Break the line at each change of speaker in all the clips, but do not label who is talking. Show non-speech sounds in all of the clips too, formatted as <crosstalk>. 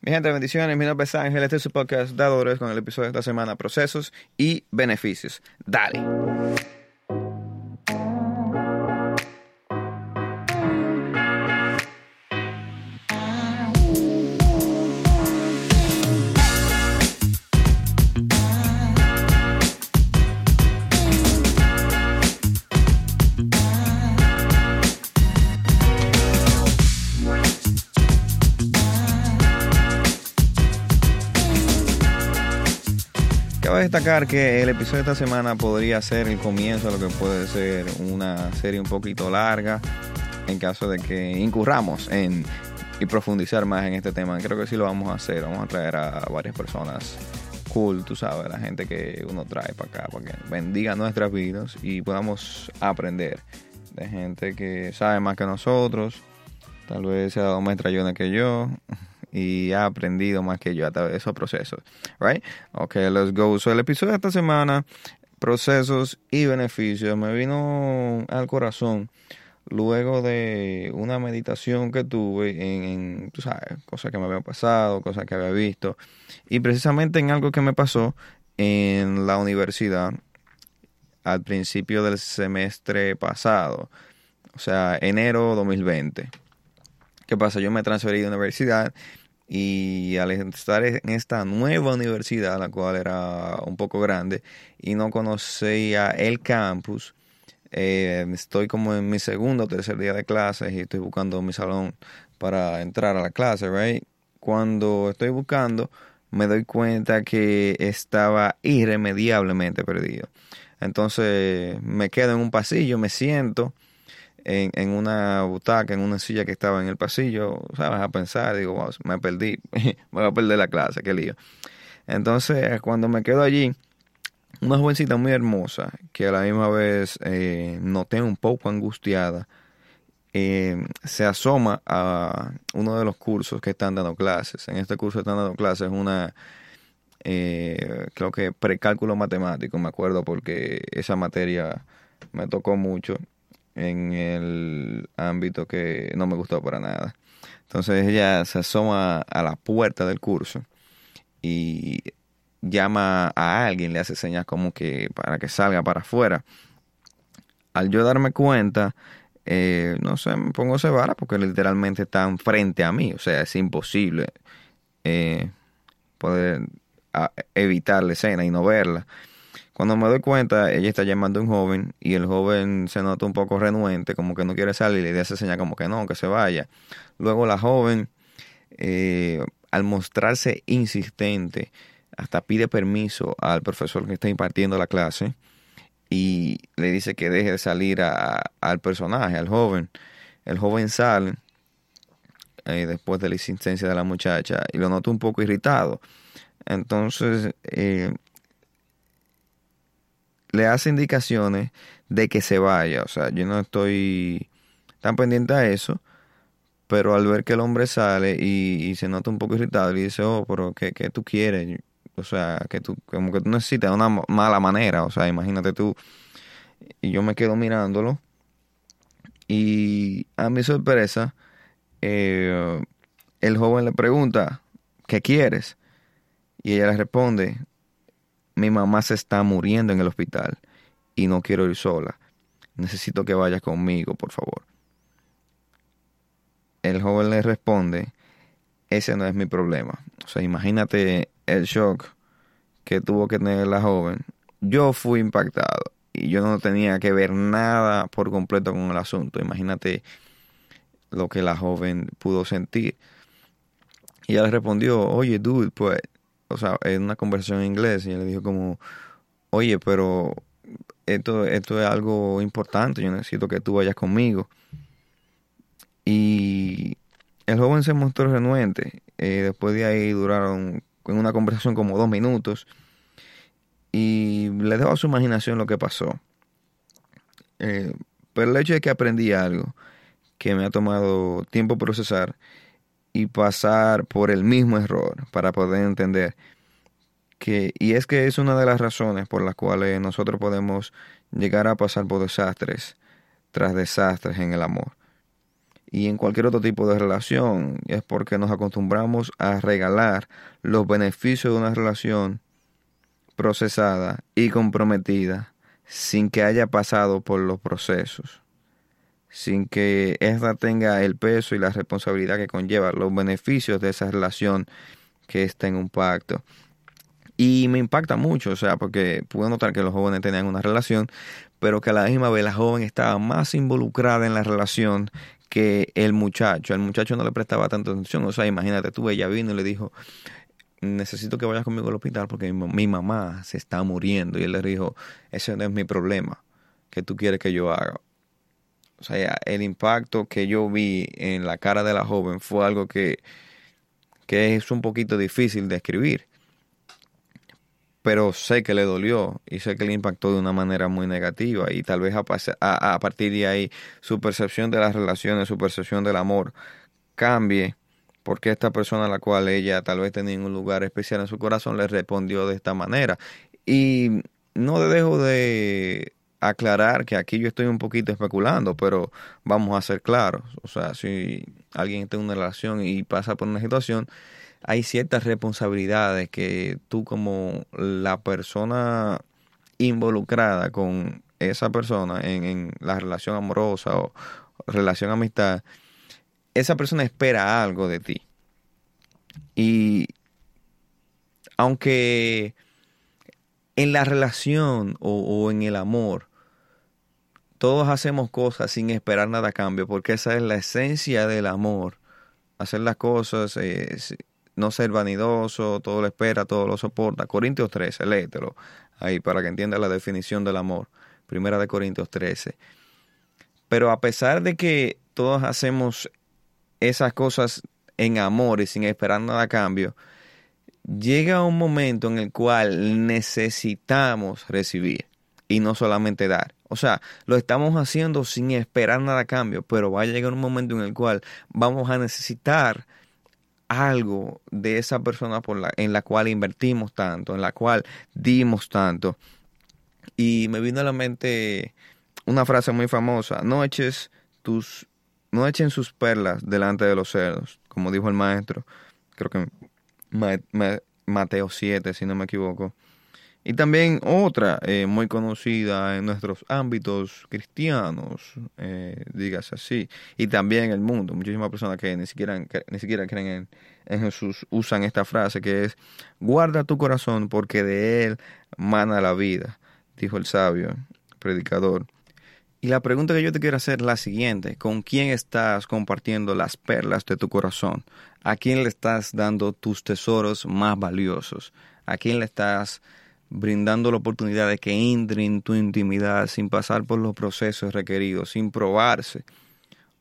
Mi gente, bendiciones. Mi nombre es Ángel. Este es su podcast Dadores con el episodio de esta semana: Procesos y Beneficios. Dale. Destacar que el episodio de esta semana podría ser el comienzo de lo que puede ser una serie un poquito larga en caso de que incurramos en y profundizar más en este tema. Creo que sí lo vamos a hacer. Vamos a traer a varias personas cool, tú sabes, la gente que uno trae para acá, para que bendiga nuestras vidas y podamos aprender de gente que sabe más que nosotros, tal vez se ha dado más que yo y ha aprendido más que yo a través de esos procesos. Right? Ok, let's go. So, el episodio de esta semana, procesos y beneficios, me vino al corazón luego de una meditación que tuve en, en sabes, cosas que me habían pasado, cosas que había visto, y precisamente en algo que me pasó en la universidad al principio del semestre pasado, o sea, enero 2020. ¿Qué pasa? Yo me transferí de universidad y al estar en esta nueva universidad, la cual era un poco grande, y no conocía el campus, eh, estoy como en mi segundo o tercer día de clases y estoy buscando mi salón para entrar a la clase, right? Cuando estoy buscando, me doy cuenta que estaba irremediablemente perdido. Entonces me quedo en un pasillo, me siento en, en, una butaca, en una silla que estaba en el pasillo, ¿sabes? A pensar, digo, wow, me perdí, <laughs> voy a perder la clase, qué lío. Entonces, cuando me quedo allí, una jovencita muy hermosa, que a la misma vez eh, noté un poco angustiada, eh, se asoma a uno de los cursos que están dando clases. En este curso están dando clases una, eh, creo que precálculo matemático, me acuerdo, porque esa materia me tocó mucho en el ámbito que no me gustó para nada. Entonces ella se asoma a la puerta del curso y llama a alguien, le hace señas como que para que salga para afuera. Al yo darme cuenta, eh, no sé, me pongo vara porque literalmente están frente a mí, o sea, es imposible eh, poder a, evitar la escena y no verla. Cuando me doy cuenta, ella está llamando a un joven y el joven se nota un poco renuente, como que no quiere salir y le hace señal como que no, que se vaya. Luego la joven, eh, al mostrarse insistente, hasta pide permiso al profesor que está impartiendo la clase y le dice que deje de salir al personaje, al joven. El joven sale eh, después de la insistencia de la muchacha y lo noto un poco irritado. Entonces, eh, le hace indicaciones de que se vaya. O sea, yo no estoy tan pendiente a eso, pero al ver que el hombre sale y, y se nota un poco irritado, le dice, oh, pero ¿qué, qué tú quieres? O sea, que tú, como que tú necesitas una mala manera. O sea, imagínate tú. Y yo me quedo mirándolo. Y a mi sorpresa, eh, el joven le pregunta, ¿qué quieres? Y ella le responde, mi mamá se está muriendo en el hospital y no quiero ir sola. Necesito que vayas conmigo, por favor. El joven le responde, ese no es mi problema. O sea, imagínate el shock que tuvo que tener la joven. Yo fui impactado y yo no tenía que ver nada por completo con el asunto. Imagínate lo que la joven pudo sentir. Y le respondió, oye, dude, pues, o sea, en una conversación en inglés, y ella le dijo como, oye, pero esto, esto es algo importante, yo necesito que tú vayas conmigo. Y el joven se mostró renuente. Eh, después de ahí duraron en una conversación como dos minutos. Y le dejo a su imaginación lo que pasó. Eh, pero el hecho de que aprendí algo que me ha tomado tiempo procesar y pasar por el mismo error para poder entender que, y es que es una de las razones por las cuales nosotros podemos llegar a pasar por desastres tras desastres en el amor. y en cualquier otro tipo de relación. Es porque nos acostumbramos a regalar los beneficios de una relación procesada y comprometida sin que haya pasado por los procesos, sin que ésta tenga el peso y la responsabilidad que conlleva los beneficios de esa relación que está en un pacto. Y me impacta mucho, o sea, porque pude notar que los jóvenes tenían una relación, pero que a la misma vez la joven estaba más involucrada en la relación que el muchacho. El muchacho no le prestaba tanta atención. O sea, imagínate tú, ella vino y le dijo, necesito que vayas conmigo al hospital porque mi, mamá se está muriendo. Y él le dijo, ese no es mi problema, que tú quieres que yo haga. O sea, el impacto que yo vi en la cara de la joven fue algo que, que es un poquito difícil de escribir pero sé que le dolió y sé que le impactó de una manera muy negativa y tal vez a, a, partir de ahí su percepción de las relaciones, su percepción del amor cambie porque esta persona a la cual ella tal vez tenía un lugar especial en su corazón le respondió de esta manera. Y no dejo de aclarar que aquí yo estoy un poquito especulando, pero vamos a ser claros. O sea, si alguien tiene una relación y pasa por una situación, hay ciertas responsabilidades que tú como la persona involucrada con esa persona en, la relación amorosa o relación amistad, esa persona espera algo de ti. Y aunque en la relación o, o, en el amor, todos hacemos cosas sin esperar nada a cambio, porque esa es la esencia del amor. Hacer las cosas eh, no ser vanidoso, todo lo espera, todo lo soporta. Corintios 13, léetelo ahí para que entienda la definición del amor. Primera de Corintios 13. Pero a pesar de que todos hacemos esas cosas en amor y sin esperar nada a cambio, llega un momento en el cual necesitamos recibir y no solamente dar. O sea, lo estamos haciendo sin esperar nada a cambio, pero va a llegar un momento en el cual vamos a necesitar algo de esa persona por la, en la cual invertimos tanto, en la cual dimos tanto. Y me vino a la mente una frase muy famosa, no eches tus, no echen sus perlas delante de los cerdos, como dijo el maestro, creo que Mateo 7, si no me equivoco. Y también otra eh, muy conocida en nuestros ámbitos cristianos, eh, dígase así, y también en el mundo. Muchísimas personas que ni siquiera, ni siquiera creen en, en, Jesús usan esta frase que es, guarda tu corazón porque de él mana la vida, dijo el sabio predicador. Y la pregunta que yo te quiero hacer es la siguiente, ¿con quién estás compartiendo las perlas de tu corazón? ¿A quién le estás dando tus tesoros más valiosos? ¿A quién le estás brindando la oportunidad de que entre en tu intimidad sin pasar por los procesos requeridos, sin probarse.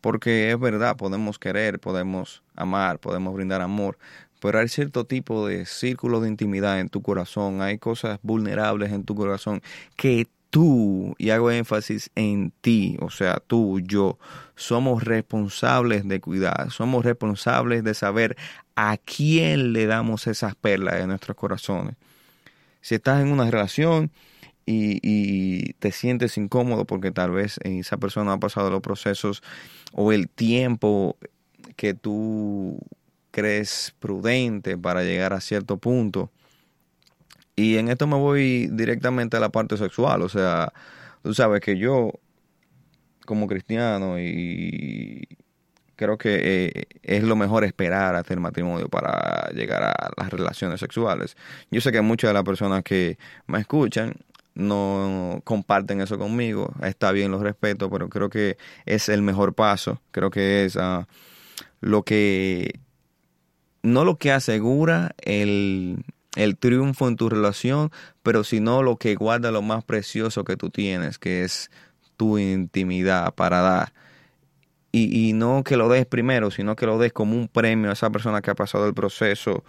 Porque es verdad, podemos querer, podemos amar, podemos brindar amor, pero hay cierto tipo de círculo de intimidad en tu corazón, hay cosas vulnerables en tu corazón que tú, y hago énfasis en ti, o sea, tú, yo, somos responsables de cuidar, somos responsables de saber a quién le damos esas perlas en nuestros corazones si estás en una relación y, te sientes incómodo porque tal vez esa persona ha pasado los procesos o el tiempo que tú crees prudente para llegar a cierto punto. Y en esto me voy directamente a la parte sexual, o sea, tú sabes que yo como cristiano y creo que eh, es lo mejor esperar hasta el matrimonio para llegar a las relaciones sexuales. Yo sé que muchas de las personas que me escuchan no comparten eso conmigo, está bien, los respeto, pero creo que es el mejor paso, creo que es ah, lo que, no lo que asegura el, el triunfo en tu relación, pero sino lo que guarda lo más precioso que tú tienes, que es tu intimidad para dar y, no que lo des primero, sino que lo des como un premio a esa persona que ha pasado el proceso,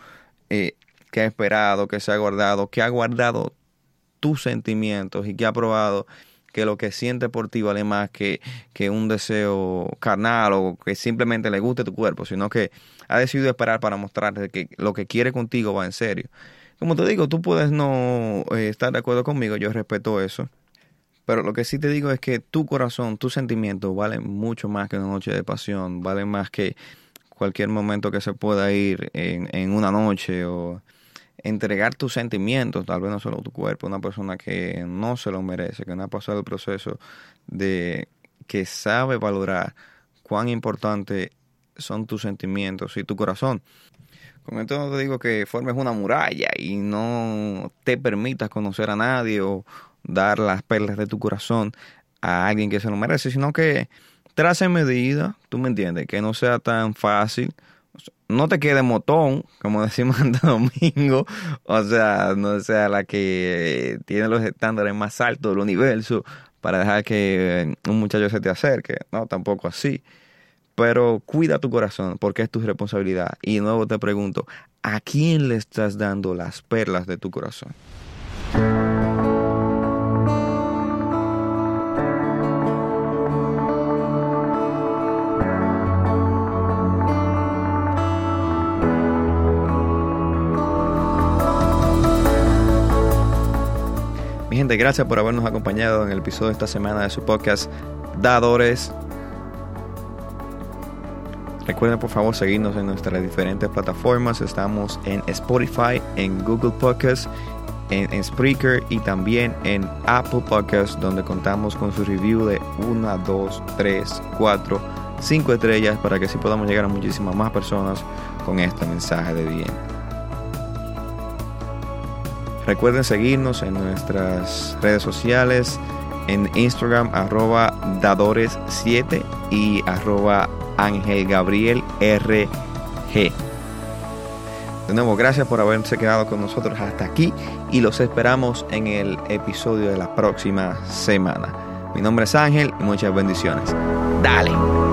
eh, que ha esperado, que se ha guardado, que ha guardado tus sentimientos y que ha probado que lo que siente por ti vale más que, que un deseo carnal o que simplemente le guste tu cuerpo, sino que ha decidido esperar para mostrarte que lo que quiere contigo va en serio. Como te digo, tú puedes no eh, estar de acuerdo conmigo, yo respeto eso, Pero lo que sí te digo es que tu corazón, tus sentimientos valen mucho más que una noche de pasión, valen más que cualquier momento que se pueda ir en, en una noche o entregar tus sentimientos, tal vez no solo tu cuerpo, una persona que no se lo merece, que no ha pasado el proceso de que sabe valorar cuán importante son tus sentimientos y tu corazón. Con esto no te digo que formes una muralla y no te permitas conocer a nadie o dar las perlas de tu corazón a alguien que se lo merece, sino que trace medida, tú me entiendes, que no sea tan fácil no te quede motón, como <laughs> decimos en Domingo, o sea, no sea la que tiene los estándares más altos del universo para dejar que un muchacho se te acerque, no, tampoco así. Pero cuida tu corazón porque es tu responsabilidad. Y de nuevo te pregunto, ¿a quién le estás dando las perlas de tu corazón? Gente, gracias por habernos acompañado en el episodio de esta semana de su podcast Dadores. Recuerden por favor seguirnos en nuestras diferentes plataformas. Estamos en Spotify, en Google Podcasts, en, en Spreaker y también en Apple Podcasts, donde contamos con su review de 1, 2, 3, 4, 5 estrellas para que así podamos llegar a muchísimas más personas con este mensaje de bien. Recuerden seguirnos en nuestras redes sociales, en Instagram arroba dadores7 y arroba Ángel Gabriel. De nuevo, gracias por haberse quedado con nosotros hasta aquí y los esperamos en el episodio de la próxima semana. Mi nombre es Ángel y muchas bendiciones. Dale.